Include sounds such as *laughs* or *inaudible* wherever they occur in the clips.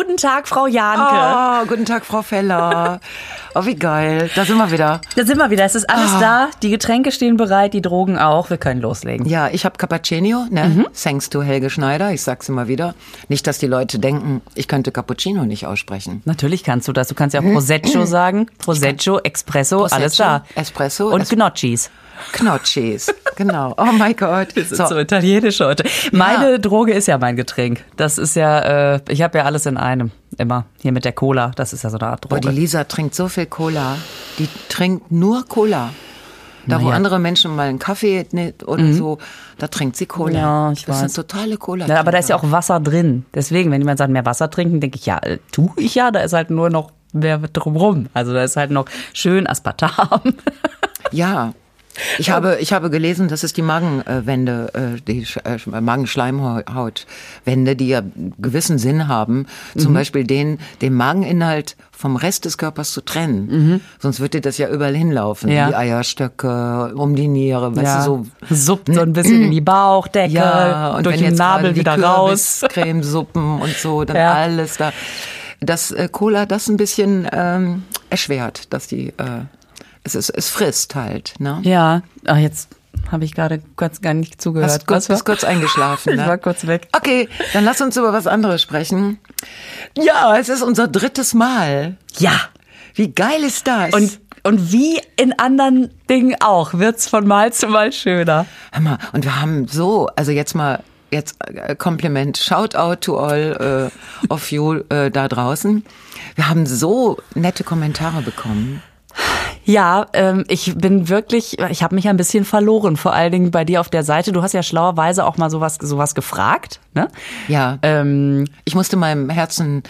Guten Tag, Frau Janke. Oh, guten Tag, Frau Feller. *laughs* Oh, wie geil. Da sind wir wieder. Da sind wir wieder. Es ist alles da. Die Getränke stehen bereit, die Drogen auch. Wir können loslegen. Ja, ich habe Cappuccino, ne? Thanks to Helge Schneider. Ich sag's immer wieder. Nicht, dass die Leute denken, ich könnte Cappuccino nicht aussprechen. Natürlich kannst du das. Du kannst ja auch Prosecco *clears throat* sagen. Prosecco, Espresso, alles da. Espresso. Und Es- Gnocchis. Knotschis. Genau. Oh mein Gott. Wir sind so, italienisch heute. Meine Droge ist ja mein Getränk. Das ist ja, äh, ich habe ja alles in einem. Immer. Hier mit der Cola. Das ist ja so eine Art Boah, die Droge. Lisa trinkt so viel Cola. Die trinkt nur Cola. Da, wo Naja. andere Menschen mal einen Kaffee ne, oder so, da trinkt sie Cola. Ja, ich das weiß. ist eine totale Cola. Ja, aber da ist ja auch Wasser drin. Deswegen, wenn jemand sagt, mehr Wasser trinken, denke ich, ja, äh, tu ich ja. Da ist halt nur noch mehr drumrum. Also da ist halt noch schön Aspartam. Ja. *laughs* Ich habe, ich habe gelesen, dass es die Magenwände, äh, die äh, Magenschleimhautwände, die ja gewissen Sinn haben, zum Beispiel den, den Mageninhalt vom Rest des Körpers zu trennen. Sonst würde das ja überall hinlaufen. Ja. Die Eierstöcke, um die Niere, weißt du, so. suppt so ein bisschen in die Bauchdecke, Ja, und durch wenn den jetzt Nabel wieder raus. Kürbiscremesuppen *laughs* und so, dann Ja. alles da. Das äh, Cola das ein bisschen ähm, erschwert, dass die, äh, es, ist, es frisst halt, ne? Ja, ach, jetzt habe ich gerade kurz gar nicht zugehört. Hast kurz, bist kurz eingeschlafen. *laughs* Ich ne? war kurz weg. Okay, dann lass uns über was anderes sprechen. Ja, es ist unser drittes Mal. Ja. Wie geil ist das? Und, und wie in anderen Dingen auch, wird's von Mal zu Mal schöner. Mal, und wir haben so, also jetzt mal, jetzt äh, Kompliment, shout out to all äh, of you äh, da draußen. Wir haben so nette Kommentare bekommen. Ja, ähm, ich bin wirklich, ich habe mich ein bisschen verloren, vor allen Dingen bei dir auf der Seite. Du hast ja schlauerweise auch mal sowas, sowas gefragt, ne? Ja, Ähm, ich musste meinem Herzen,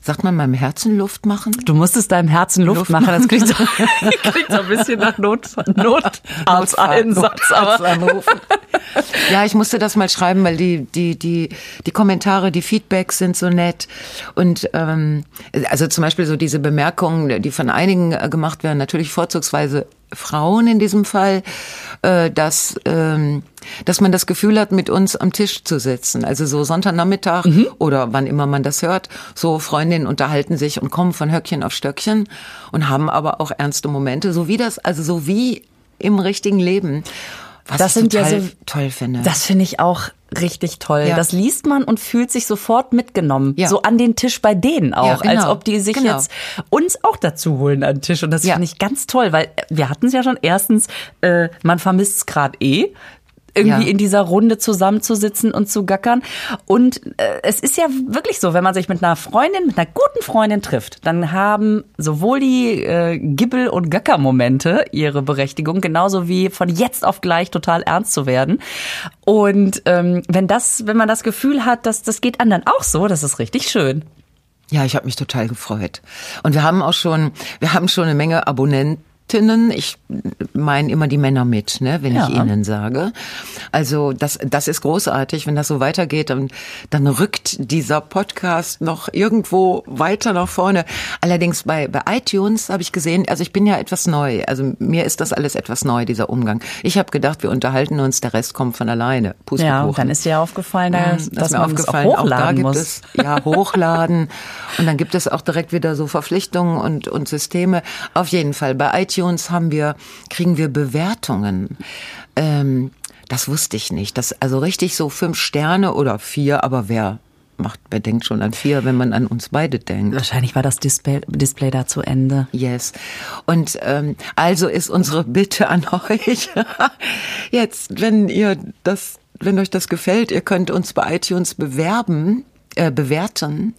sagt man meinem Herzen Luft machen? du musstest deinem Herzen Luft, Luft machen. Das klingt so, *laughs* klingt so ein bisschen nach Not, Notarzteinsatz, aber Notarzt anrufen. Ja, ich musste das mal schreiben, weil die, die, die, die Kommentare, die Feedbacks sind so nett. Und ähm, also zum Beispiel so diese Bemerkungen, die von einigen äh, gemacht werden, natürlich vorzugsweise Frauen in diesem Fall, äh, dass, ähm, dass man das Gefühl hat, mit uns am Tisch zu sitzen. Also so Sonntagnachmittag oder wann immer man das hört, so Freundinnen unterhalten sich und kommen von Höckchen auf Stöckchen und haben aber auch ernste Momente, so wie das, also so wie im richtigen Leben. Was Das ich sind ja so- toll finde. Das finde ich auch richtig toll. Ja. Das liest man und fühlt sich sofort mitgenommen. Ja. So an den Tisch bei denen auch. Ja, genau. Als ob die sich Genau. jetzt uns auch dazu holen an den Tisch. Und das Ja. finde ich ganz toll, weil wir hatten es ja schon erstens, äh, man vermisst es gerade eh irgendwie Ja. in dieser Runde zusammenzusitzen und zu gackern. Und äh, es ist ja wirklich so, wenn man sich mit einer Freundin, mit einer guten Freundin trifft, dann haben sowohl die äh, Gibbel- und Gackermomente ihre Berechtigung, genauso wie von jetzt auf gleich total ernst zu werden. Und ähm, wenn das, wenn man das Gefühl hat, dass das geht anderen auch so, das ist richtig schön. Ja, ich habe mich total gefreut. Und wir haben auch schon, wir haben schon eine Menge Abonnentinnen. Ich meine immer die Männer mit, ne, wenn Ja. ich ihnen sage. Also das, das ist großartig, wenn das so weitergeht, dann, dann rückt dieser Podcast noch irgendwo weiter nach vorne. Allerdings bei, bei iTunes habe ich gesehen, also ich bin ja etwas neu, also mir ist das alles etwas neu, dieser Umgang. Ich habe gedacht, wir unterhalten uns, der Rest kommt von alleine. Ja, und dann ist dir aufgefallen, Ja, dass, das dass mir man es auch aufgefallen, auch, da hochladen gibt muss. es ja hochladen und dann gibt es auch direkt wieder so Verpflichtungen und und Systeme. Auf jeden Fall bei iTunes haben wir kriegen wir Bewertungen. Ähm, das wusste ich nicht. Das also richtig so fünf Sterne oder vier, aber wer macht, wer denkt schon an vier, wenn man an uns beide denkt? Wahrscheinlich war das Display, Display da zu Ende. Yes. Und ähm, also ist unsere Bitte an *laughs* euch, jetzt, wenn ihr das, wenn euch das gefällt, ihr könnt uns bei iTunes bewerben, äh, bewerten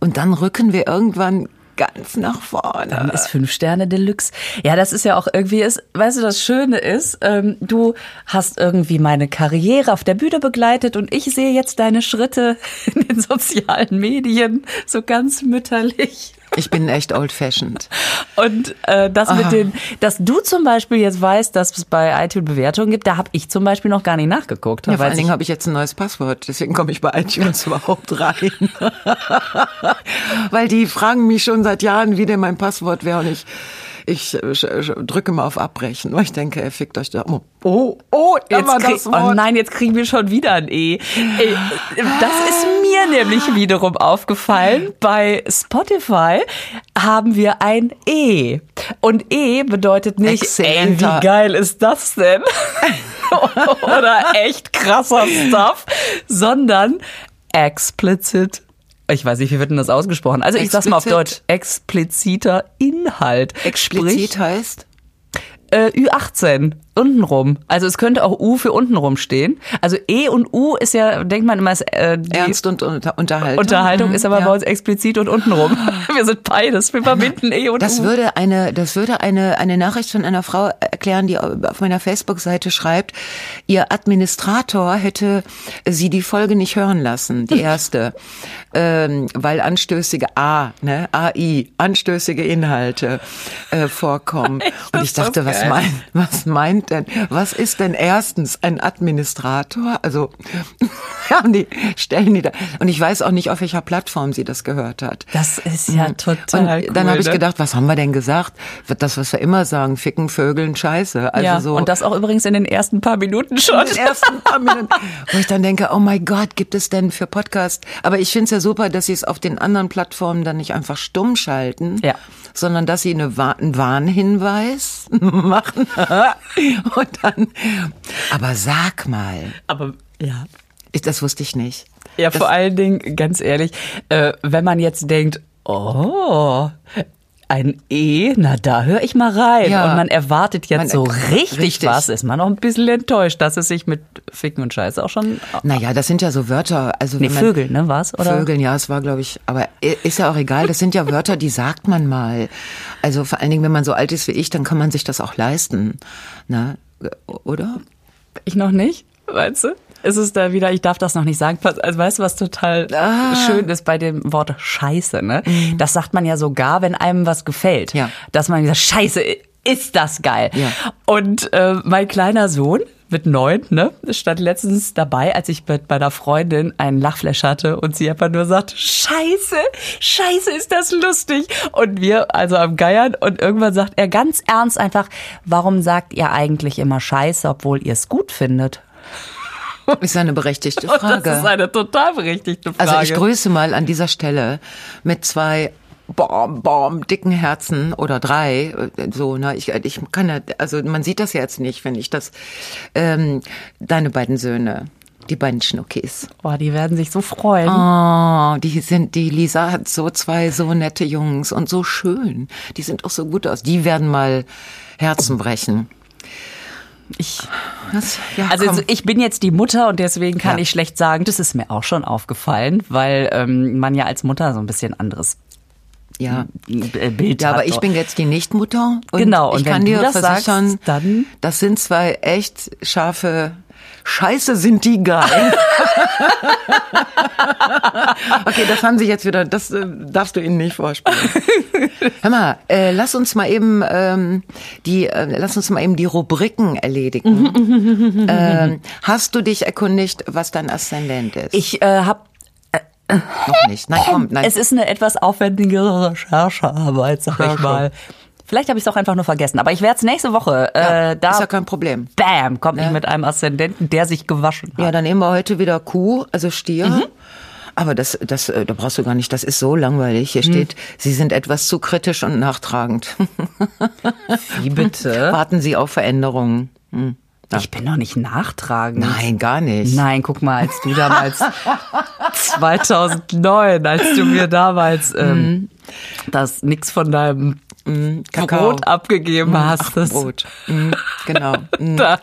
und dann rücken wir irgendwann ganz nach vorne. Dann ist fünf Sterne Deluxe. Ja, das ist ja auch irgendwie, ist, weißt du, das Schöne ist, ähm, du hast irgendwie meine Karriere auf der Bühne begleitet und ich sehe jetzt deine Schritte *laughs* in den sozialen Medien so ganz mütterlich. Ich bin echt old-fashioned. Und äh, das Ah. mit den, dass du zum Beispiel jetzt weißt, dass es bei iTunes Bewertungen gibt, da habe ich zum Beispiel noch gar nicht nachgeguckt. Ja, vor allen Dingen habe ich jetzt ein neues Passwort, deswegen komme ich bei iTunes *laughs* überhaupt rein. *laughs* Weil die fragen mich schon seit Jahren, wie denn mein Passwort wäre und ich ich äh, drücke mal auf Abbrechen, weil ich denke, er fickt euch da. Oh, oh, oh jetzt krieg, oh nein, jetzt kriegen wir schon wieder ein E. Das ist mir nämlich wiederum aufgefallen. Bei Spotify haben wir ein E. Und E bedeutet nicht, ey, wie geil ist das denn? *laughs* Oder echt krasser Stuff, sondern explicit ich weiß nicht, wie wird denn das ausgesprochen? Also ich Explizit. sag's mal auf Deutsch, expliziter Inhalt. Explizit Sprich, heißt? Äh, Ü18 untenrum. Also es könnte auch U für untenrum stehen. Also E und U ist ja, denkt man immer, ist, äh, Ernst und unter Unterhaltung. Unterhaltung mhm, ist aber ja. bei uns explizit und untenrum. *laughs* Wir sind beides. Wir verbinden E und das U. Würde eine, das würde eine, eine Nachricht von einer Frau erklären, die auf meiner Facebook-Seite schreibt, ihr Administrator hätte sie die Folge nicht hören lassen, die *laughs* erste, ähm, weil anstößige A, ne, AI, anstößige Inhalte äh, vorkommen. *laughs* und ich dachte, was meint, was meint denn, was ist denn erstens ein Administrator? Also, *laughs* ja, die stellen die da. Und ich weiß auch nicht, auf welcher Plattform sie das gehört hat. Das ist ja mhm. total Und dann habe ich ne? gedacht, was haben wir denn gesagt? Das, was wir immer sagen, ficken, vögeln, scheiße. Also ja, so. Und das auch übrigens in den ersten paar Minuten schon. In den ersten paar Minuten. *laughs* Wo ich dann denke, oh mein Gott, gibt es denn für Podcast? Aber ich finde es ja super, dass sie es auf den anderen Plattformen dann nicht einfach stumm schalten. Ja sondern dass sie eine, einen Warnhinweis *laughs* machen *laughs* und dann. Aber sag mal. Aber ja. Das wusste ich nicht. Ja, das, vor allen Dingen, ganz ehrlich, äh, wenn man jetzt denkt, oh, ein E, na da höre ich mal rein. Ja. Und man erwartet jetzt man, so richtig, richtig, was, ist man noch ein bisschen enttäuscht, dass es sich mit Ficken und Scheiße auch schon. Naja, das sind ja so Wörter. Also nee, Vögel, ne, was? Oder? Vögeln, ja, es war, glaube ich, aber ist ja auch egal, das sind ja Wörter, die sagt man mal. Also vor allen Dingen, wenn man so alt ist wie ich, dann kann man sich das auch leisten. Ne? Oder? Ich noch nicht, weißt du? Ist es da wieder, ich darf das noch nicht sagen, also weißt du, was total ah. schön ist bei dem Wort Scheiße, ne? Mhm. Das sagt man ja sogar, wenn einem was gefällt. Ja. Dass man sagt, Scheiße, ist das geil. Ja. Und äh, mein kleiner Sohn, mit neun, ne, stand letztens dabei, als ich mit meiner Freundin einen Lachflash hatte und sie einfach nur sagt, Scheiße, Scheiße, ist das lustig. Und wir also am Geiern und irgendwann sagt er ganz ernst einfach, warum sagt ihr eigentlich immer Scheiße, obwohl ihr es gut findet? *laughs* Ist eine berechtigte Frage. das ist eine total berechtigte Frage. Also ich grüße mal an dieser Stelle mit zwei bom, bom, dicken Herzen oder drei, so, ne, ich, ich kann ja, also man sieht das jetzt nicht, wenn ich das, ähm, deine beiden Söhne. Die beiden Schnuckis. Oh, die werden sich so freuen. Oh, die sind, die Lisa hat so zwei so nette Jungs und so schön. Die sind auch so gut aus. Die werden mal Herzen brechen. Ich, das, ja, also komm. ich bin jetzt die Mutter und deswegen kann ja. ich schlecht sagen, das ist mir auch schon aufgefallen, weil ähm, man ja als Mutter so ein bisschen anderes ja. Bild Ja, aber ich bin jetzt die Nichtmutter und genau, und ich kann dir versichern, sagst, dann das sind zwei echt scharfe Scheiße, sind die geil. *laughs* okay, das haben sie jetzt wieder, das äh, darfst du ihnen nicht vorspielen. *laughs* Hör mal, äh, lass uns mal eben ähm, die, äh, lass uns mal eben die Rubriken erledigen. ähm, hast du dich erkundigt, was dein Aszendent ist? Ich äh, habe noch nicht. Nein, komm, nein. Es ist eine etwas aufwendigere Recherchearbeit, sag ich mal. Vielleicht habe ich es auch einfach nur vergessen. Aber ich werde es nächste Woche. Äh, da ist ja kein Problem. Bam, kommt ja. ich mit einem Aszendenten, der sich gewaschen hat. Ja, dann nehmen wir heute wieder Kuh, also Stier. Mhm. Aber das, das, äh, da brauchst du gar nicht. Das ist so langweilig. Hier mhm. steht, Sie sind etwas zu kritisch und nachtragend. Wie bitte? *laughs* Warten Sie auf Veränderungen. Hm. Ja. Ich bin doch nicht nachtragend. Nein, gar nicht. Nein, guck mal, als du damals *laughs* 2009, als du mir damals ähm, mhm. das nix von deinem mm, Brot abgegeben mm, hast. Ach, Brot. Mm, genau. *laughs* Da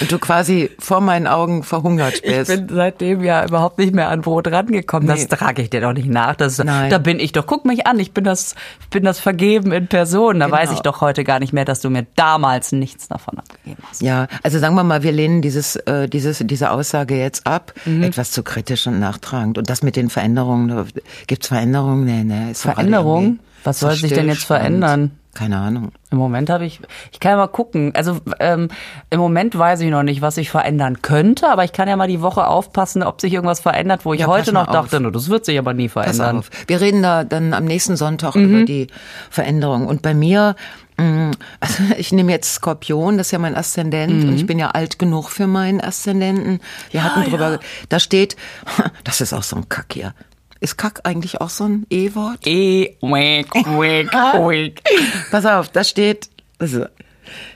und du quasi vor meinen Augen verhungert bist. Ich bin seitdem ja überhaupt nicht mehr an Brot rangekommen. Nee. Das trage ich dir doch nicht nach. Das, Nein. Da bin ich doch. Guck mich an. Ich bin das, ich bin das vergeben in Person. Da genau. weiß ich doch heute gar nicht mehr, dass du mir damals nichts davon abgegeben hast. Ja, also sagen wir mal, wir lehnen dieses, äh, dieses, diese Aussage jetzt ab. Mhm. Etwas zu kritisch und nachtragend. Und das mit den Veränderungen. Gibt's Veränderungen? Nee, nee. Veränderungen? Was soll sich denn jetzt verändern? Keine Ahnung. Im Moment habe ich, ich kann ja mal gucken. Also ähm, im Moment weiß ich noch nicht, was sich verändern könnte, aber ich kann ja mal die Woche aufpassen, ob sich irgendwas verändert, wo ich Ja, heute pass noch dachte, auf. no, das wird sich aber nie Pass verändern. auf. Wir reden da dann am nächsten Sonntag Mhm. über die Veränderung. Und bei mir, mh, *laughs* also ich nehme jetzt Skorpion, das ist ja mein Aszendent Mhm. und ich bin ja alt genug für meinen Aszendenten. Wir hatten drüber, da steht, *laughs* das ist auch so ein Kack hier. Ist Kack eigentlich auch so ein E-Wort? E, wick, wick, *laughs* wick. Pass auf, da steht, also,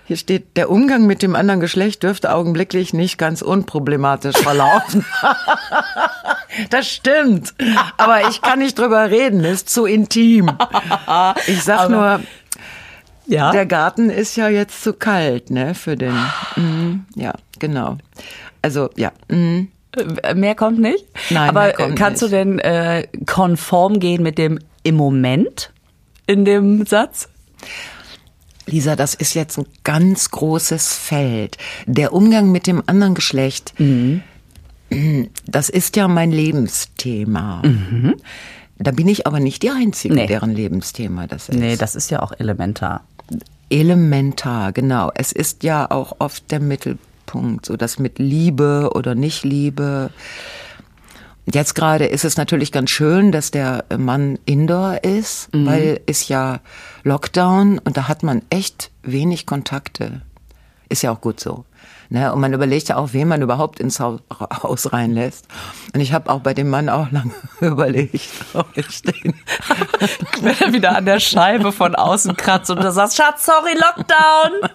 hier steht, der Umgang mit dem anderen Geschlecht dürfte augenblicklich nicht ganz unproblematisch verlaufen. *laughs* das stimmt. Aber ich kann nicht drüber reden, ist zu intim. Ich sag nur, Ja. der Garten ist ja jetzt zu kalt, ne, für den, mhm, ja, genau. Also, ja, mhm. Äh, Mehr kommt nicht. Nein, Aber kommt kannst nicht. du denn äh, konform gehen mit dem im Moment in dem Satz? Lisa, das ist jetzt ein ganz großes Feld. Der Umgang mit dem anderen Geschlecht, das ist ja mein Lebensthema. Da bin ich aber nicht die Einzige, Nee. deren Lebensthema das ist. Nee, das ist ja auch elementar. Elementar, genau. Es ist ja auch oft der Mittelpunkt, so das mit Liebe oder nicht Liebe. Jetzt gerade ist es natürlich ganz schön, dass der Mann indoor ist, weil ist ja Lockdown und da hat man echt wenig Kontakte. Ist ja auch gut so. Ne? Und man überlegt ja auch, wen man überhaupt ins Hau- Haus reinlässt. Und ich habe auch bei dem Mann auch lange *laughs* überlegt, ob ich den Wenn er wieder an der Scheibe von außen kratzt und du sagst, Schatz, sorry, Lockdown.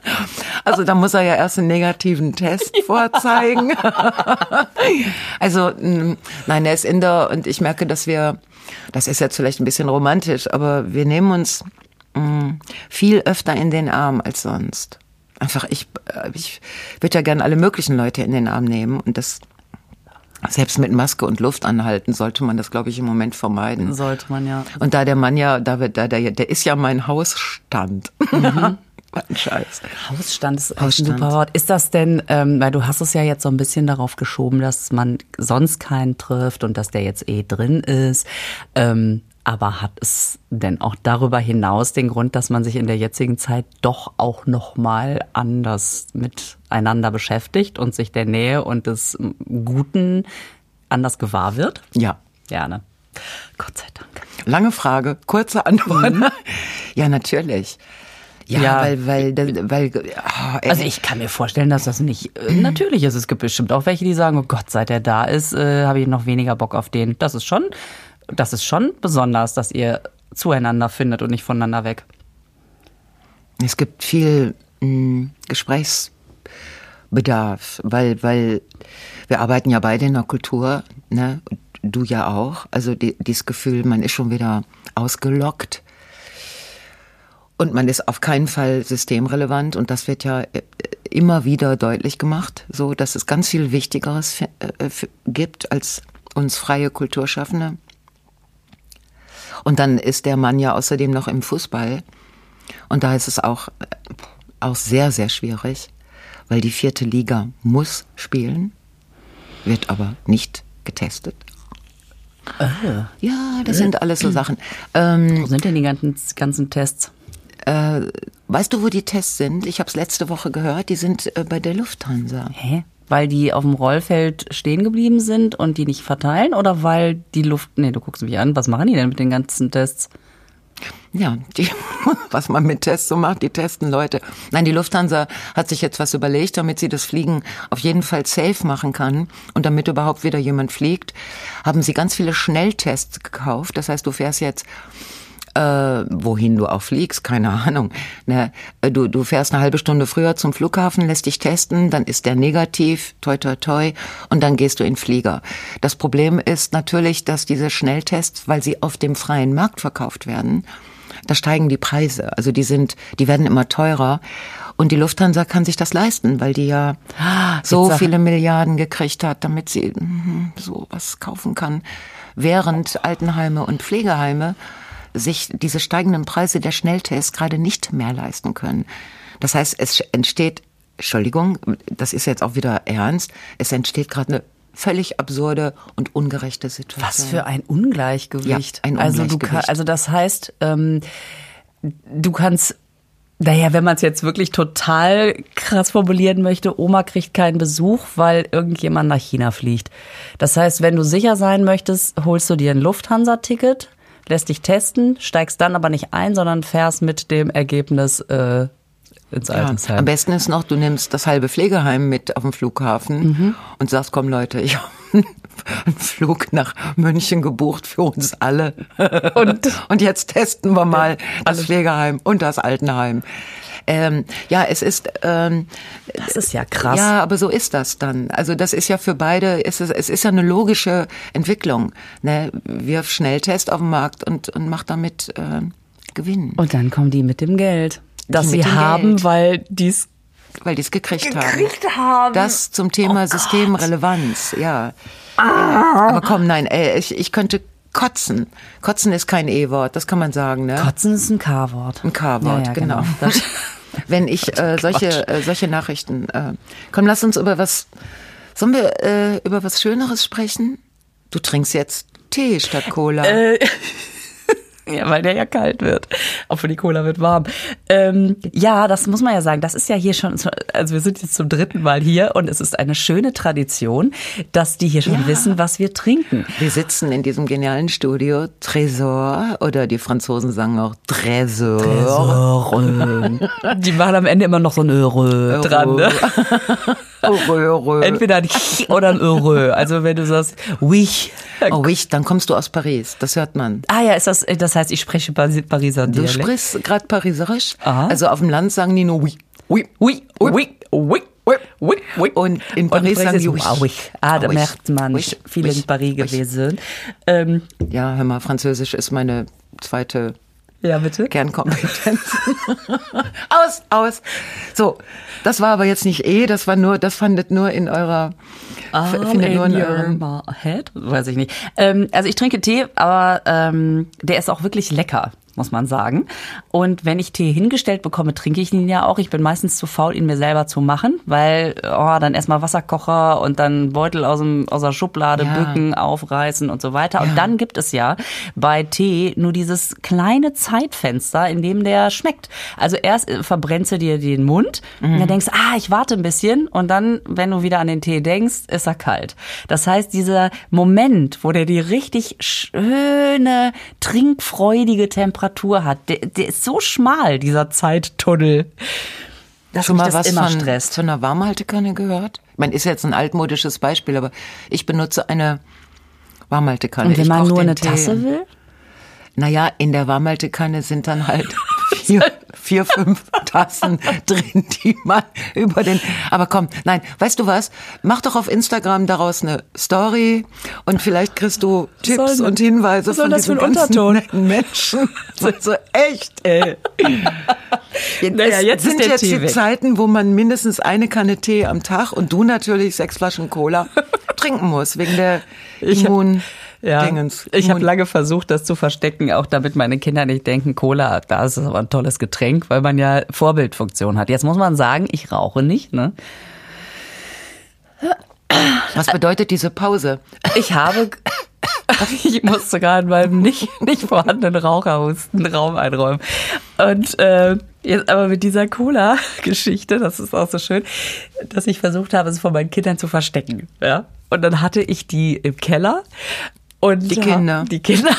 Also da muss er ja erst einen negativen Test *laughs* vorzeigen. *laughs* also mh, nein, er ist Inder und ich merke, dass wir, das ist jetzt vielleicht ein bisschen romantisch, aber wir nehmen uns mh, viel öfter in den Arm als sonst. Einfach, ich, äh, ich würde ja gerne alle möglichen Leute in den Arm nehmen und das selbst mit Maske und Luft anhalten sollte man das, glaube ich, im Moment vermeiden. Sollte man ja. Und da der Mann ja, da wird, da der, der ist ja mein Hausstand. *laughs* Was ein Scheiß. Hausstand ist echt ein Hausstand. super Wort. Ist das denn, ähm, weil du hast es ja jetzt so ein bisschen darauf geschoben, dass man sonst keinen trifft und dass der jetzt eh drin ist. Ähm, aber hat es denn auch darüber hinaus den Grund, dass man sich in der jetzigen Zeit doch auch noch mal anders miteinander beschäftigt und sich der Nähe und des Guten anders gewahr wird? Ja. Ja, ne? Gott sei Dank. Lange Frage, kurze Antwort. Ja, natürlich. Ja, Ja. weil, weil, weil, oh, Also ich kann mir vorstellen, dass das nicht äh, *clears throat* natürlich ist. Es gibt bestimmt auch welche, die sagen, oh Gott, seit er da ist, äh, habe ich noch weniger Bock auf den. Das ist schon, das ist schon besonders, dass ihr zueinander findet und nicht voneinander weg. es gibt viel mh, Gesprächsbedarf, weil, weil wir arbeiten ja beide in der Kultur, ne? Du ja auch. Also die, dieses Gefühl, man ist schon wieder ausgelockt. Und man ist auf keinen Fall systemrelevant und das wird ja äh, immer wieder deutlich gemacht, so dass es ganz viel Wichtigeres äh, fi- gibt als uns freie Kulturschaffende. Und dann ist der Mann ja außerdem noch im Fußball und da ist es auch äh, auch sehr sehr schwierig, weil die vierte Liga muss spielen, wird aber nicht getestet. Ja, das sind alles so Sachen. Ähm, Wo sind denn die ganzen, ganzen Tests? äh, weißt du, wo die Tests sind? Ich habe es letzte Woche gehört. Die sind äh, bei der Lufthansa. Hä? Weil die auf dem Rollfeld stehen geblieben sind und die nicht verteilen oder weil die Luft. Nee, du guckst mich an. Was machen die denn mit den ganzen Tests? Ja, die, *laughs* was man mit Tests so macht, die testen Leute. Nein, die Lufthansa hat sich jetzt was überlegt, damit sie das Fliegen auf jeden Fall safe machen kann und damit überhaupt wieder jemand fliegt, haben sie ganz viele Schnelltests gekauft. Das heißt, du fährst jetzt äh, wohin du auch fliegst, keine Ahnung. Ne? äh, Du, du fährst eine halbe Stunde früher zum Flughafen, lässt dich testen, dann ist der negativ, toi toi toi, und dann gehst du in den Flieger. Das Problem ist natürlich, dass diese Schnelltests, weil sie auf dem freien Markt verkauft werden, da steigen die Preise. Also die sind, die werden immer teurer. Und die Lufthansa kann sich das leisten, weil die ja so jetzt sag- viele Milliarden gekriegt hat, damit sie mhm, so was kaufen kann. Während Altenheime und Pflegeheime sich diese steigenden Preise der Schnelltests gerade nicht mehr leisten können. Das heißt, es entsteht, Entschuldigung, das ist jetzt auch wieder ernst, es entsteht gerade eine völlig absurde und ungerechte Situation. Was für ein Ungleichgewicht. Ja, ein Also, du Ungleichgewicht. kann, also das heißt, ähm, du kannst Naja, wenn man es jetzt wirklich total krass formulieren möchte, Oma kriegt keinen Besuch, weil irgendjemand nach China fliegt. Das heißt, wenn du sicher sein möchtest, holst du dir ein Lufthansa-Ticket, lässt dich testen, steigst dann aber nicht ein, sondern fährst mit dem Ergebnis äh, ins Ja, Altersheim. am besten ist noch, du nimmst das halbe Pflegeheim mit auf den Flughafen Mhm. und sagst, komm Leute, ich *laughs* habe einen Flug nach München gebucht für uns alle. Und- *laughs* und jetzt testen wir mal das Pflegeheim und das Altenheim. Ähm, ja, es ist ähm, Das ist ja krass. Ja, aber so ist das dann. Also das ist ja für beide, es ist, es ist ja eine logische Entwicklung. Ne? Wirf Schnelltest auf den Markt und, und mach damit äh, Gewinn, Und dann kommen die mit dem Geld, das sie haben, Geld. weil die's weil die es gekriegt, gekriegt haben. haben. Das zum Thema Oh. Systemrelevanz, ja. ja. Aber komm, nein, ey, ich, ich könnte kotzen. Kotzen ist kein E-Wort, das kann man sagen, ne? Kotzen ist ein K-Wort. Ein K-Wort, Ja, ja, genau. Das- *laughs* Wenn ich äh, solche, äh, solche Nachrichten. Äh, komm, lass uns über was. Sollen wir äh, über was Schöneres sprechen? Du trinkst jetzt Tee statt Cola. Äh, Ja, weil der ja kalt wird. Obwohl die Cola wird warm. Ähm, ja, das muss man ja sagen. Das ist ja hier schon, so- also wir sind jetzt zum dritten Mal hier und es ist eine schöne Tradition, dass die hier schon Ja. wissen, was wir trinken. wir sitzen in diesem genialen Studio Trésor oder die Franzosen sagen auch Trésor. *laughs* Die machen am Ende immer noch so ein Öre dran, ne? Heureux, heureux. Entweder ein oder ein Öre. Also wenn du sagst, oui. Oh, ich, dann kommst du aus Paris. Das hört man. Ah ja, ist das, das heißt, ich spreche Pari- Pariser Du Dialekt. sprichst gerade Pariserisch. Aha. Also auf dem Land sagen die nur oui. Oui. Oui, oui, oui, oui, oui, oui. Und in Paris sagen die oui. ah, oui. Ah, da Ah, oui. merkt man, Oui. viele Oui. in Paris Oui. gewesen. Ähm, Ja, hör mal, Französisch ist meine zweite ja, bitte? Kernkompetenz. *laughs* aus, aus. So, das war aber jetzt nicht eh, das war nur, das fandet nur in eurer, f- findet nur in eurem, your head? Weiß ich nicht. Ähm, also ich trinke Tee, aber ähm, der ist auch wirklich lecker, muss man sagen. Und wenn ich Tee hingestellt bekomme, trinke ich ihn ja auch. Ich bin meistens zu faul, ihn mir selber zu machen, weil oh, dann erstmal Wasserkocher und dann Beutel aus, dem, aus der Schublade Ja. bücken, aufreißen und so weiter. Und Ja. dann gibt es ja bei Tee nur dieses kleine Zeitfenster, in dem der schmeckt. Also erst äh, verbrennst du dir den Mund und dann denkst, ah, ich warte ein bisschen und dann, wenn du wieder an den Tee denkst, ist er kalt. Das heißt, dieser Moment, wo der die richtig schöne, trinkfreudige Temperatur hat, der, der ist so schmal, dieser Zeittunnel. Dass schon mal was immer von, stresst. von einer Warmhaltekanne gehört? Ich meine, ist jetzt ein altmodisches Beispiel, aber ich benutze eine Warmhaltekanne. Und wenn man nur eine. Tasse will? Naja, in der Warmhaltekanne sind dann halt *laughs* vier, vier, fünf Tassen drin, die man über den. Aber komm, nein, weißt du was? Mach doch auf Instagram daraus eine Story und vielleicht kriegst du Tipps soll- und Hinweise von diesen ganzen netten Menschen. *laughs* So, so echt, ey. Naja, es jetzt sind jetzt Tee die weg. Zeiten, wo man mindestens eine Kanne Tee am Tag und du natürlich sechs Flaschen Cola trinken musst, wegen der Ich Immun. Ja, Dingens. ich habe lange versucht, das zu verstecken, auch damit meine Kinder nicht denken, Cola, da ist aber ein tolles Getränk, weil man ja Vorbildfunktion hat. Jetzt muss man sagen, ich rauche nicht. Ne? Was bedeutet diese Pause? Ich habe, *laughs* ich musste gerade meinem nicht, nicht vorhandenen Raucherhusten Raum einräumen. Und äh, jetzt aber mit dieser Cola-Geschichte, das ist auch so schön, dass ich versucht habe, es von meinen Kindern zu verstecken. Ja? Und dann hatte ich die im Keller. Und Die Kinder. Die Kinder. *laughs*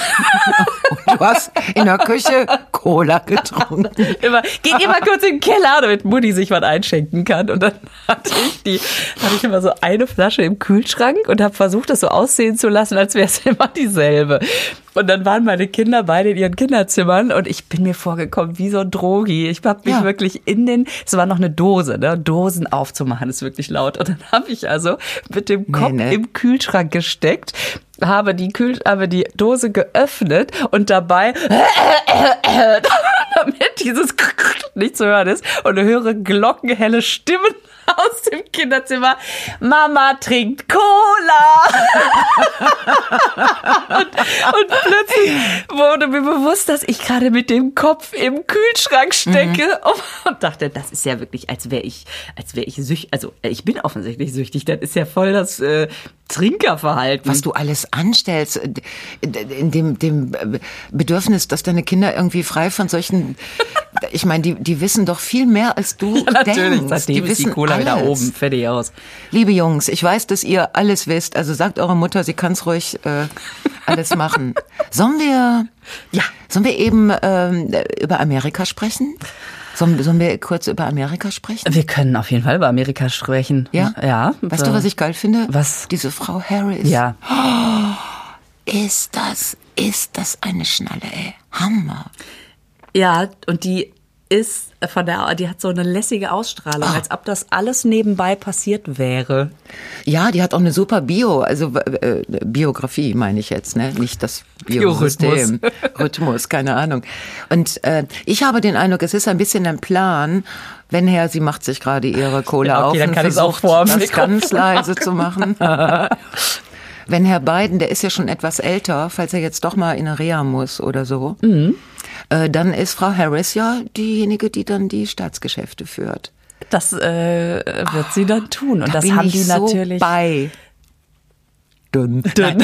Du hast in der Küche Cola getrunken. immer, geht immer kurz in den Keller, damit Mutti sich was einschenken kann. Und dann hatte ich die, hatte ich immer so eine Flasche im Kühlschrank und habe versucht, das so aussehen zu lassen, als wäre es *laughs* immer dieselbe. Und dann waren meine Kinder beide in ihren Kinderzimmern und ich bin mir vorgekommen wie so ein Drogi. Ich habe mich Ja. wirklich in den, es war noch eine Dose, ne? Dosen aufzumachen ist wirklich laut. Und dann habe ich also mit dem Kopf ne? im Kühlschrank gesteckt, habe die Kühl, habe die Dose geöffnet und dabei *laughs* damit dieses *laughs* nicht zu hören ist und höre glockenhelle Stimmen *laughs* aus dem Kinderzimmer. Mama trinkt Cola. *laughs* und, und plötzlich wurde mir bewusst, dass ich gerade mit dem Kopf im Kühlschrank stecke und dachte, das ist ja wirklich, als wäre ich, als wäre ich süchtig. Also ich bin offensichtlich süchtig. Das ist ja voll das äh, Trinkerverhalten. Was du alles anstellst, in dem, dem Bedürfnis, dass deine Kinder irgendwie frei von solchen *laughs* ich meine, die, die wissen doch viel mehr als du Ja, *laughs* natürlich, denkst. seitdem die ist die wissen Cola wieder alles. oben, fertig aus. Liebe Jungs, ich weiß, dass ihr alles wisst. Also sagt eure Mutter, sie kann's ruhig äh, alles machen. *laughs* Sollen wir, Ja. sollen wir eben ähm, über Amerika sprechen? Sollen, sollen wir kurz über Amerika sprechen? Wir können auf jeden Fall über Amerika sprechen. Ja? Ja. Weißt du, was ich geil finde? Was? Diese Frau Harris. Ja. Ist das, ist das eine Schnalle, ey. Hammer. Ja, und die ist von der, die hat so eine lässige Ausstrahlung, Ah. als ob das alles nebenbei passiert wäre. Ja, die hat auch eine super Bio, also äh, Biografie meine ich jetzt, ne? Nicht das Biosystem. *laughs* Rhythmus, keine Ahnung. Und äh, ich habe den Eindruck, es ist ein bisschen ein Plan, wenn Herr, sie macht sich gerade ihre Kohle Ja, okay, auf dann und kann auch versucht, vor dem das ganz leise zu machen. *laughs* wenn Herr Biden, der ist ja schon etwas älter, falls er jetzt doch mal in eine Reha muss oder so, Mhm. äh, dann ist Frau Harris ja diejenige, die dann die Staatsgeschäfte führt. Das äh, wird sie dann tun. Und Da das haben die so natürlich. bei. Dünn. Dünn.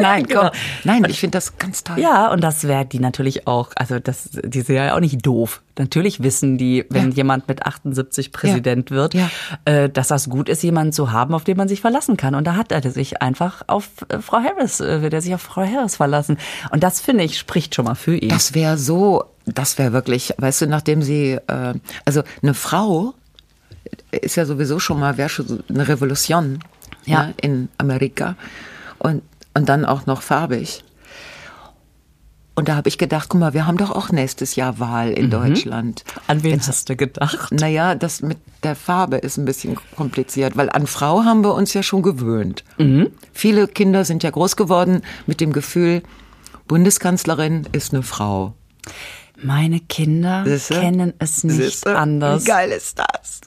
Nein, *laughs* komm. Genau. Nein, ich finde das ganz toll. Ja, und das wäre die natürlich auch, also das, die sind ja auch nicht doof. Natürlich wissen die, wenn Ja. jemand mit 78 Präsident wird, Ja. äh, dass das gut ist, jemanden zu haben, auf den man sich verlassen kann. Und da hat er sich einfach auf äh, Frau Harris, äh, wird er sich auf Frau Harris verlassen. Und das finde ich spricht schon mal für ihn. Das wäre so, das wäre wirklich, weißt du, nachdem sie, äh, also eine Frau ist ja sowieso schon mal, wäre schon so eine Revolution Ja. ne, in Amerika und, und dann auch noch farbig. Und da habe ich gedacht, guck mal, wir haben doch auch nächstes Jahr Wahl in Deutschland. An wen hast du gedacht? Naja, das mit der Farbe ist ein bisschen kompliziert, weil an Frau haben wir uns ja schon gewöhnt. Viele Kinder sind ja groß geworden mit dem Gefühl, Bundeskanzlerin ist eine Frau. Meine Kinder Siehste? kennen es nicht Siehste? anders. Wie geil ist das?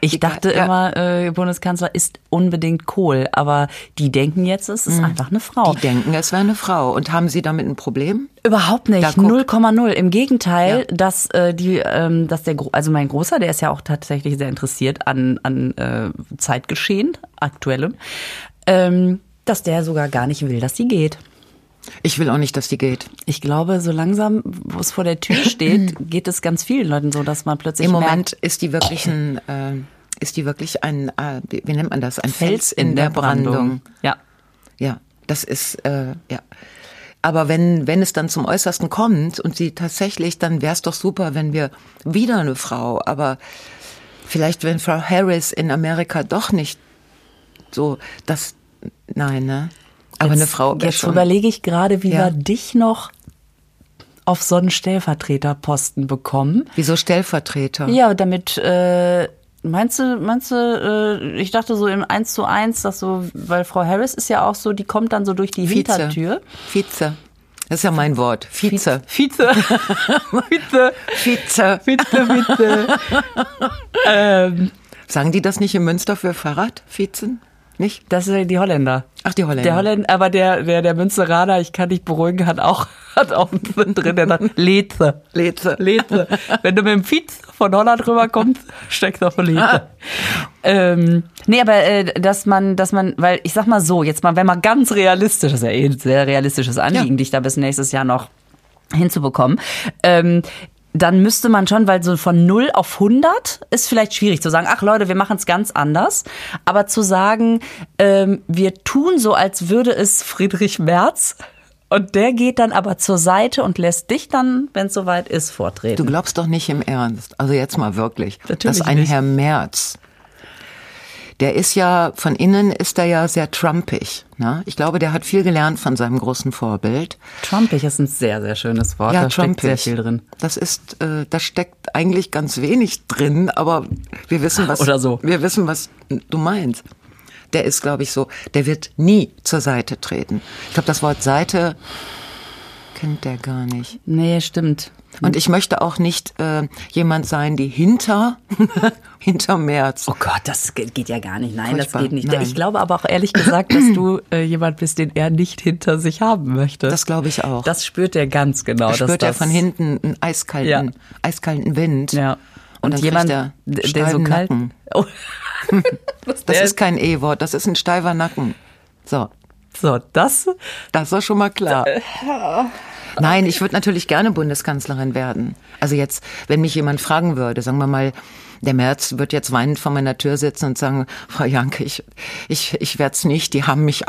Ich dachte Ja. immer, äh, Bundeskanzler ist unbedingt Kohl, aber die denken jetzt, es ist einfach eine Frau. Mhm. Die denken, es wäre eine Frau. Und haben sie damit ein Problem? Überhaupt nicht, Da guck. 0,0. Im Gegenteil, Ja. dass äh, die, ähm, dass der, also mein Großer, der ist ja auch tatsächlich sehr interessiert an an äh, Zeitgeschehen, aktuellem, ähm, dass der sogar gar nicht will, dass sie geht. Ich will auch nicht, dass die geht. Ich glaube, so langsam, wo es vor der Tür *laughs* steht, geht es ganz vielen Leuten so, dass man plötzlich Im merkt, Moment ist die wirklich ein, äh, ist die wirklich ein, äh, wie nennt man das? Ein Fels in, der Brandung. Ja. Ja, das ist, äh, ja. Aber wenn, wenn es dann zum Äußersten kommt und sie tatsächlich, dann wäre es doch super, wenn wir wieder eine Frau, aber vielleicht, wenn Frau Harris in Amerika doch nicht so, das, nein, ne? Aber eine Jetzt- Frau wäre Jetzt überlege ich gerade, wie Ja. wir dich noch auf so einen Stellvertreterposten bekommen. Wieso Stellvertreter? Ja, damit, äh, meinst du, meinst du, äh, ich dachte so im 1 zu 1, dass so, weil Frau Harris ist ja auch so, die kommt dann so durch die Vize. Hintertür. Vize. Das ist ja mein Wort. Vize. Vize. Vize. *laughs* Vize. Vize, Vize. *laughs* ähm, Sagen die das nicht in Münster für Fahrrad? Vizen? Nicht? das sind die Holländer. Ach, die Holländer. Der Holländer, aber der, der, der Münsteraner, ich kann dich beruhigen, hat auch, *laughs* hat auch einen drin, der sagt, Leze. Leze. Leze. Wenn du mit dem Fietz von Holland rüberkommst, steckst auf Leze. Ah. ähm, nee, aber äh, dass man, dass man, weil ich sag mal so, jetzt mal, wenn man ganz realistisch, das ist ja eh ein sehr realistisches Anliegen, Ja. dich da bis nächstes Jahr noch hinzubekommen. Ähm, dann müsste man schon, weil so von 0 auf 100 ist vielleicht schwierig zu sagen, ach Leute, wir machen es ganz anders. Aber zu sagen, ähm, wir tun so, als würde es Friedrich Merz und der geht dann aber zur Seite und lässt dich dann, wenn es soweit ist, Du vortreten. glaubst doch nicht im Ernst. Also jetzt mal wirklich. Natürlich dass ein nicht. Herr Merz, der ist ja, von innen ist er ja sehr trumpig. Ne? Ich glaube, der hat viel gelernt von seinem großen Vorbild. Trumpig ist ein sehr, sehr schönes Wort. Ja, da steckt trumpig. sehr viel drin. Das ist, äh, da steckt eigentlich ganz wenig drin, aber wir wissen, was, Oder so. wir wissen, was du meinst. Der ist, glaube ich, so, der wird nie zur Seite treten. Ich glaube, das Wort Seite kennt der gar nicht. Nee, stimmt. Und ich möchte auch nicht äh, jemand sein, die hinter, *laughs* hinter Merz. Oh Gott, das ge- geht ja gar nicht. Nein, Furchtbar. das geht nicht. Nein. Ich glaube aber auch ehrlich gesagt, dass du äh, jemand bist, den er nicht hinter sich haben möchte. Das glaube ich auch. Das spürt er ganz genau. da dass spürt er das, von hinten einen eiskalten, Ja. eiskalten Wind. Ja. Und, Und, dann jemand, kriegt er der so steifen kalt. Nacken. *laughs* Oh. Das Der- ist kein E-Wort, das ist ein steifer Nacken. So, So, das. das war schon mal klar. Nein, ich würde natürlich gerne Bundeskanzlerin werden. Also jetzt, wenn mich jemand fragen würde, sagen wir mal, der März wird jetzt weinend vor meiner Tür sitzen und sagen, Frau Janke, ich, ich, ich werde es nicht, die haben mich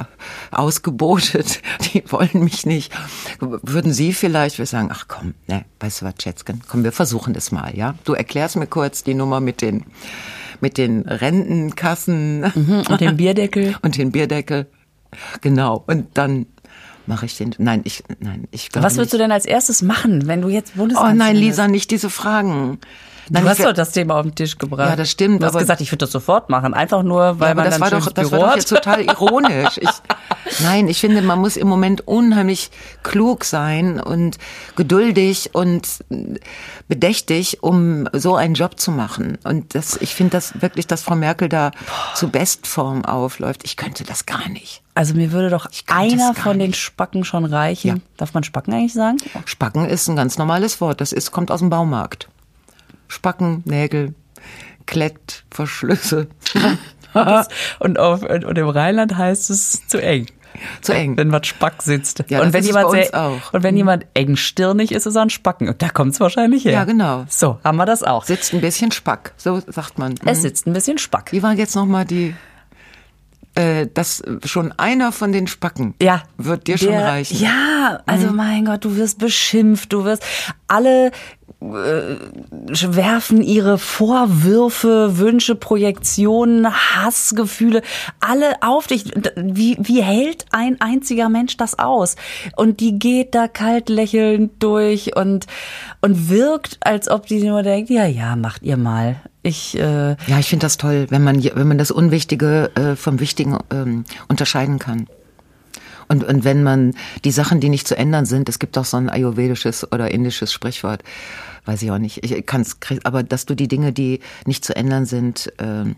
ausgebotet, *laughs* die wollen mich nicht. Würden Sie vielleicht wir sagen, ach komm, ne, weißt du was, Schätzchen, komm, wir versuchen das mal, ja? Du erklärst mir kurz die Nummer mit den, mit den Rentenkassen. Mhm, und den Bierdeckel. *laughs* und den Bierdeckel. Genau. Und dann mache ich den. Nein, ich, nein, ich glaube Was würdest nicht. du denn als erstes machen, wenn du jetzt Bundeskanzlerin Oh nein, Lisa, bist? nicht diese Fragen. Nein, Du hast doch das Thema auf den Tisch gebracht. Ja, das stimmt, Du hast gesagt, ich würde das sofort machen. Einfach nur, weil Ja, man das dann war doch, das Büro war doch jetzt total ironisch. Ich, *laughs* nein, ich finde, man muss im Moment unheimlich klug sein und geduldig und bedächtig, um so einen Job zu machen. Und das, ich finde das wirklich, dass Frau Merkel da zu Bestform aufläuft. Ich könnte das gar nicht. Also mir würde doch einer von den nicht. Spacken schon reichen. Ja. Darf man Spacken eigentlich sagen? Spacken ist ein ganz normales Wort. Das ist, kommt aus dem Baumarkt. Spacken, Nägel, Klettverschlüsse. Das- *laughs* und, auf, und im Rheinland heißt es zu eng. Zu eng. Wenn was Spack sitzt. Ja, und das wenn ist jemand sehr, auch. Und wenn jemand engstirnig ist, ist er ein Spacken. Und da kommt es wahrscheinlich her. Ja, genau. So, haben wir das auch. Sitzt ein bisschen Spack, so sagt man. Es sitzt ein bisschen Spack. Wie war jetzt nochmal die, äh, dass schon einer von den Spacken Ja. wird dir schon Der- reichen. Ja, also Mhm. mein Gott, du wirst beschimpft, du wirst alle äh, werfen ihre Vorwürfe, Wünsche, Projektionen, Hassgefühle alle auf dich. Wie, wie hält ein einziger Mensch das aus? Und die geht da kalt lächelnd durch und, und wirkt, als ob die nur denkt, ja, ja, macht ihr mal. Ich, äh, Ja, ich finde das toll, wenn man, wenn man das Unwichtige äh, vom Wichtigen ähm, unterscheiden kann. Und, und wenn man die Sachen, die nicht zu ändern sind, es gibt auch so ein ayurvedisches oder indisches Sprichwort, weiß ich auch nicht, ich kann's, aber dass du die Dinge, die nicht zu ändern sind, ähm,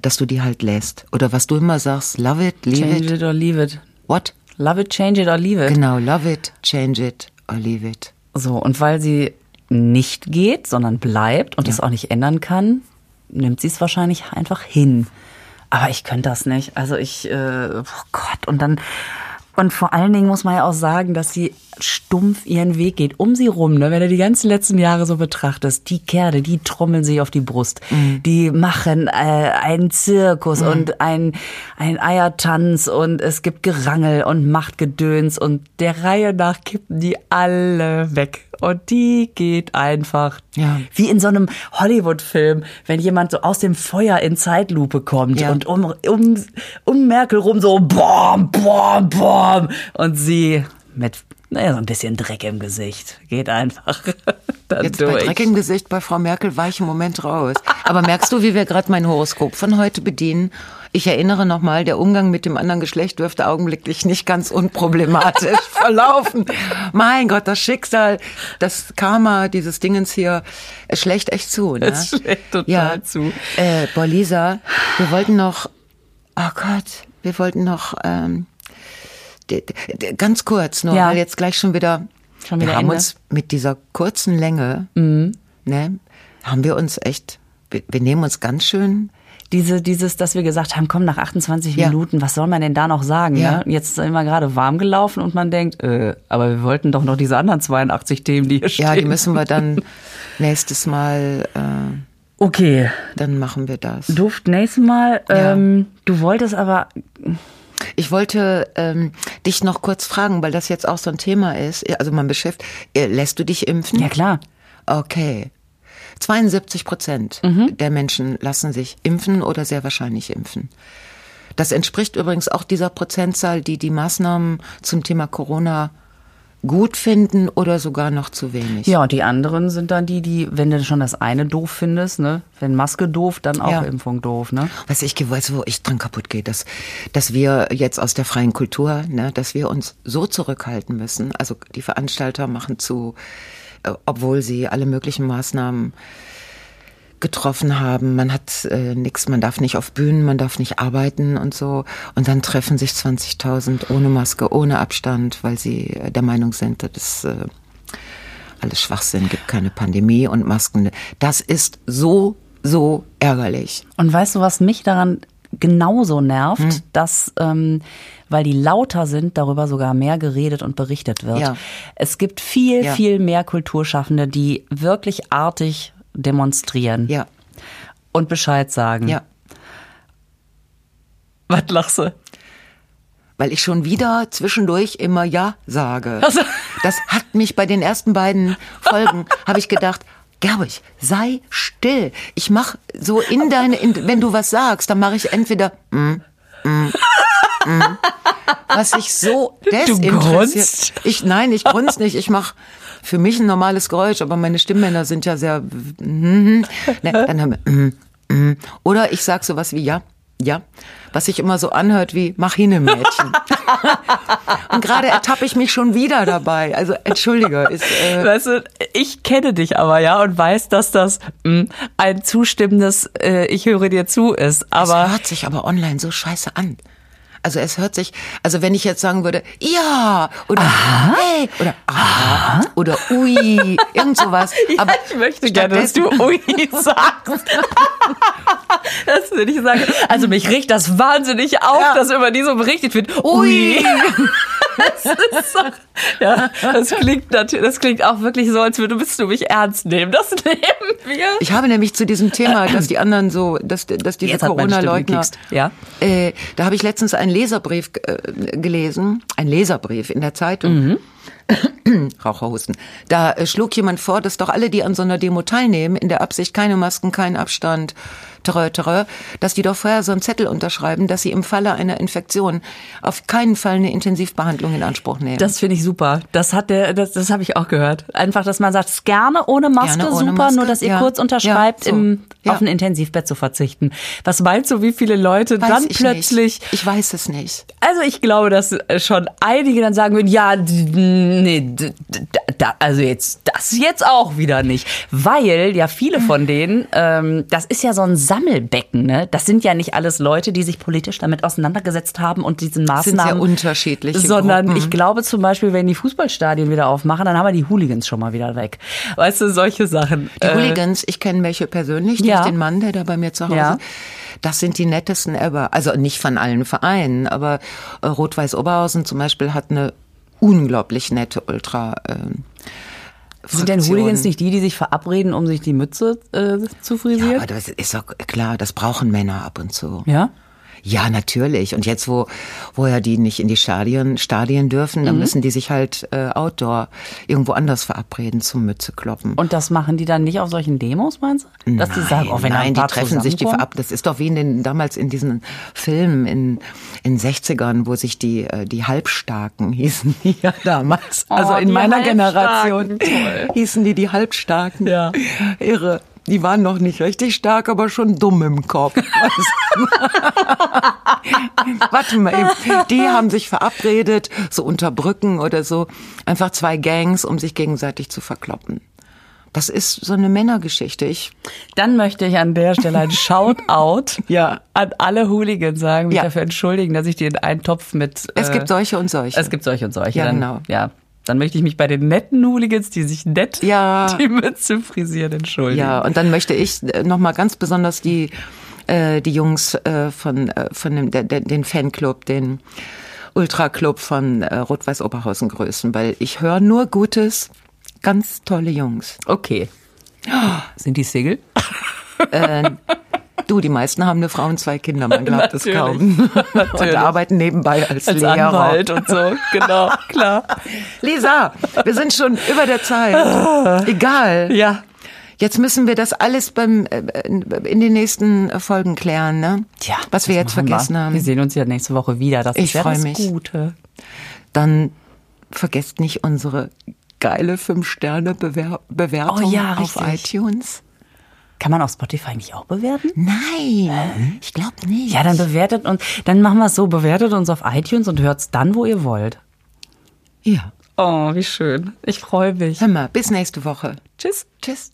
dass du die halt lässt. Oder was du immer sagst, love it, leave change it. it or leave it. What? Love it, change it or leave it. Genau, love it, change it or leave it. So, und weil sie nicht geht, sondern bleibt und es auch nicht ändern kann, nimmt sie es wahrscheinlich einfach hin. Aber ich könnte das nicht. Also ich, äh, oh Gott, und dann, und vor allen Dingen muss man ja auch sagen, dass sie stumpf ihren Weg geht. Um sie rum, ne, wenn du die ganzen letzten Jahre so betrachtest, die Kerle, die trommeln sich auf die Brust. Die machen äh, einen Zirkus und ein, ein Eiertanz und es gibt Gerangel und Machtgedöns und der Reihe nach kippen die alle weg. Und die geht einfach Ja. wie in so einem Hollywood-Film, wenn jemand so aus dem Feuer in Zeitlupe kommt Ja. und um, um, um Merkel rum so bom, bom, bom und sie mit naja, so ein bisschen Dreck im Gesicht geht einfach *laughs* dann Jetzt bei durch. Dreck im Gesicht bei Frau Merkel war ich im Moment raus. Aber merkst du, wie wir gerade mein Horoskop von heute bedienen? Ich erinnere nochmal, der Umgang mit dem anderen Geschlecht dürfte augenblicklich nicht ganz unproblematisch *laughs* verlaufen. Mein Gott, das Schicksal, das Karma, dieses Dingens hier, es schlägt echt zu. Ne? Es schlägt total ja. zu. Äh, boah, Lisa, wir wollten noch, oh Gott, wir wollten noch, ähm, ganz kurz, nur Ja. weil jetzt gleich schon wieder, Schon wieder wir haben Ende? uns mit dieser kurzen Länge, Mhm. ne, haben wir uns echt, wir, wir nehmen uns ganz schön, Diese, dieses, dass wir gesagt haben, komm, nach 28 Ja. Minuten, was soll man denn da noch sagen? Ja. Ne? Jetzt sind wir gerade warm gelaufen und man denkt, äh, aber wir wollten doch noch diese anderen 82 Themen, die hier stehen. ja, die müssen wir dann *laughs* nächstes Mal, äh, Okay, dann machen wir das. Duft nächstes Mal. Ja. Ähm, du wolltest aber, Ich wollte ähm, dich noch kurz fragen, weil das jetzt auch so ein Thema ist. Also man beschäftigt, äh, lässt du dich impfen? ja klar, Okay. 72 Prozent Mhm. der Menschen lassen sich impfen oder sehr wahrscheinlich impfen. Das entspricht übrigens auch dieser Prozentzahl, die die Maßnahmen zum Thema Corona gut finden oder sogar noch zu wenig. Ja, und die anderen sind dann die, die, wenn du schon das eine doof findest, ne, wenn Maske doof, dann auch Ja. Impfung doof, ne? Was ich weiß, wo ich dran kaputt gehe, dass, dass wir jetzt aus der freien Kultur, ne, dass wir uns so zurückhalten müssen. Also die Veranstalter machen zu, äh, obwohl sie alle möglichen Maßnahmen getroffen haben. Man hat äh, nichts, man darf nicht auf Bühnen, man darf nicht arbeiten und so. Und dann treffen sich 20.000 ohne Maske, ohne Abstand, weil sie äh, der Meinung sind, das ist äh, alles Schwachsinn, gibt keine Pandemie und Masken. Das ist so, so ärgerlich. Und weißt du, was mich daran genauso nervt, dass, ähm, weil die lauter sind, darüber sogar mehr geredet und berichtet wird. Ja. Es gibt viel, Ja. viel mehr Kulturschaffende, die wirklich artig demonstrieren Ja, und Bescheid sagen. ja. Was lachst du? Weil ich schon wieder zwischendurch immer Ja sage. Ach so. Das hat mich bei den ersten beiden Folgen, *laughs* habe ich gedacht, Gerwig, sei still. Ich mach so in deine, in, wenn du was sagst, dann mache ich entweder mm, mm, mm, was ich so desinteressiert. grunzt? Ich nein, ich grunz nicht. Ich mach für mich ein normales Geräusch, aber meine Stimmbänder sind ja sehr. mm, ne, dann haben wir, mm, mm. Oder ich sag sowas wie ja, ja, was sich immer so anhört wie mach hin, Mädchen. *laughs* Und gerade ertappe ich mich schon wieder dabei. Also entschuldige, ist äh, Weißt du, ich kenne dich aber ja und weiß, dass das mh, ein zustimmendes äh, Ich höre dir zu ist. es Aber hört sich aber online so scheiße an. Also es hört sich, also wenn ich jetzt sagen würde, ja, oder hey, oder aha, oder ui, irgend sowas. *laughs* aber ich möchte gerne, dass du Ui sagst. *laughs* das würde ich sagen. Also mich riecht das wahnsinnig auf, Ja. dass über die so berichtet wird. Ui. *laughs* Das ist so, ja, das klingt natürlich, das klingt auch wirklich so, als würdest du mich ernst nehmen. Das nehmen wir. Ich habe nämlich zu diesem Thema, *clears throat* dass die anderen so, dass, dass diese Corona-Leugner. Ja. äh, da habe ich letztens einen Leserbrief äh, gelesen, ein Leserbrief in der Zeitung. *coughs* Raucherhusten. Da äh, schlug jemand vor, dass doch alle, die an so einer Demo teilnehmen, in der Absicht keine Masken, keinen Abstand, terreur, terreur, dass die doch vorher so einen Zettel unterschreiben, dass sie im Falle einer Infektion auf keinen Fall eine Intensivbehandlung in Anspruch nehmen. Das finde ich super. Das hat der, das, das habe ich auch gehört. Einfach, dass man sagt, gerne ohne Maske, Gerne ohne super, Maske, nur dass ihr ja. kurz unterschreibt, Ja, so. im, Ja. auf ein Intensivbett zu verzichten. Was meinst du, wie viele Leute Weiß dann ich plötzlich? Nicht. Ich weiß es nicht. Also ich glaube, dass äh, schon einige dann sagen würden, ja, nee, da, also jetzt das jetzt auch wieder nicht, weil ja viele von denen, ähm, das ist ja so ein Sammelbecken, ne? Das sind ja nicht alles Leute, die sich politisch damit auseinandergesetzt haben und diesen sind sehr Maßnahmen, unterschiedliche sondern Gruppen. ich glaube zum Beispiel, wenn die Fußballstadien wieder aufmachen, dann haben wir die Hooligans schon mal wieder weg. Weißt du, solche Sachen. Die Äh, Hooligans, ich kenne welche persönlich, Ja. durch den Mann, der da bei mir zu Hause. Ja. Das sind die nettesten ever. Also nicht von allen Vereinen, aber äh, Rot-Weiß Oberhausen zum Beispiel hat eine unglaublich nette Ultra. Ähm, sind denn. Hooligans nicht die, die sich verabreden, um sich die Mütze äh, zu Ja, frisieren? aber das ist doch klar, das brauchen Männer ab und zu. ja? Ja, natürlich. Und jetzt, wo, wo ja die nicht in die Stadien, Stadien dürfen, Mhm. dann müssen die sich halt äh, outdoor irgendwo anders verabreden zum Mütze kloppen. Und das machen die dann nicht auf solchen Demos, meinst du? Dass die sagen, oh, wenn nein, ein die treffen sich die verab. Das ist doch wie in den damals in diesen Filmen in in 60ern, wo sich die äh, die Halbstarken *laughs* hießen die ja damals. also in die meiner Halbstarken, Generation toll. *laughs* hießen die die Halbstarken. Ja. Irre. Die waren noch nicht richtig stark, aber schon dumm im Kopf. *laughs* Warte mal eben. Die haben sich verabredet, so unter Brücken oder so. Einfach zwei Gangs, um sich gegenseitig zu verkloppen. Das ist so eine Männergeschichte. Ich, Dann möchte ich an der Stelle ein *laughs* Shoutout Ja. an alle Hooligans sagen, mich Ja. dafür entschuldigen, dass ich die in einen Topf mit... es äh, gibt solche und solche. Es gibt solche und solche. Ja, dann, genau. Ja, dann möchte ich mich bei den netten Hooligans, die sich nett Ja. *laughs* die Mütze frisieren, entschuldigen. Ja, und dann möchte ich nochmal ganz besonders die, äh, die Jungs äh, von, äh, von dem, der, der, den Fanclub, den Ultra-Club von äh, Rot-Weiß Oberhausen grüßen, weil ich höre nur Gutes. Ganz tolle Jungs. Okay. Sind die Single? Äh, du, die meisten haben eine Frau und zwei Kinder, man glaubt *laughs* es Natürlich. kaum. *laughs* Und Natürlich. arbeiten nebenbei als, Als Lehrer. Anwalt und so, genau, *laughs* klar. Lisa, wir sind schon über der Zeit. Egal. Ja. Jetzt müssen wir das alles beim äh, in den nächsten Folgen klären, ne? Tja, was wir jetzt vergessen wir. haben. Wir sehen uns ja nächste Woche wieder. Das Ich ist ja mich. Gute. Dann vergesst nicht unsere geile 5-Sterne-Bewertung Oh ja, auf iTunes. Kann man auf Spotify nicht auch bewerten? Nein, ich glaube nicht. Ja, dann bewertet uns, dann machen wir es so, bewertet uns auf iTunes und hört's dann, wo ihr wollt. Ja. Oh, wie schön. Ich freue mich. Hör mal, bis nächste Woche. Tschüss. Tschüss.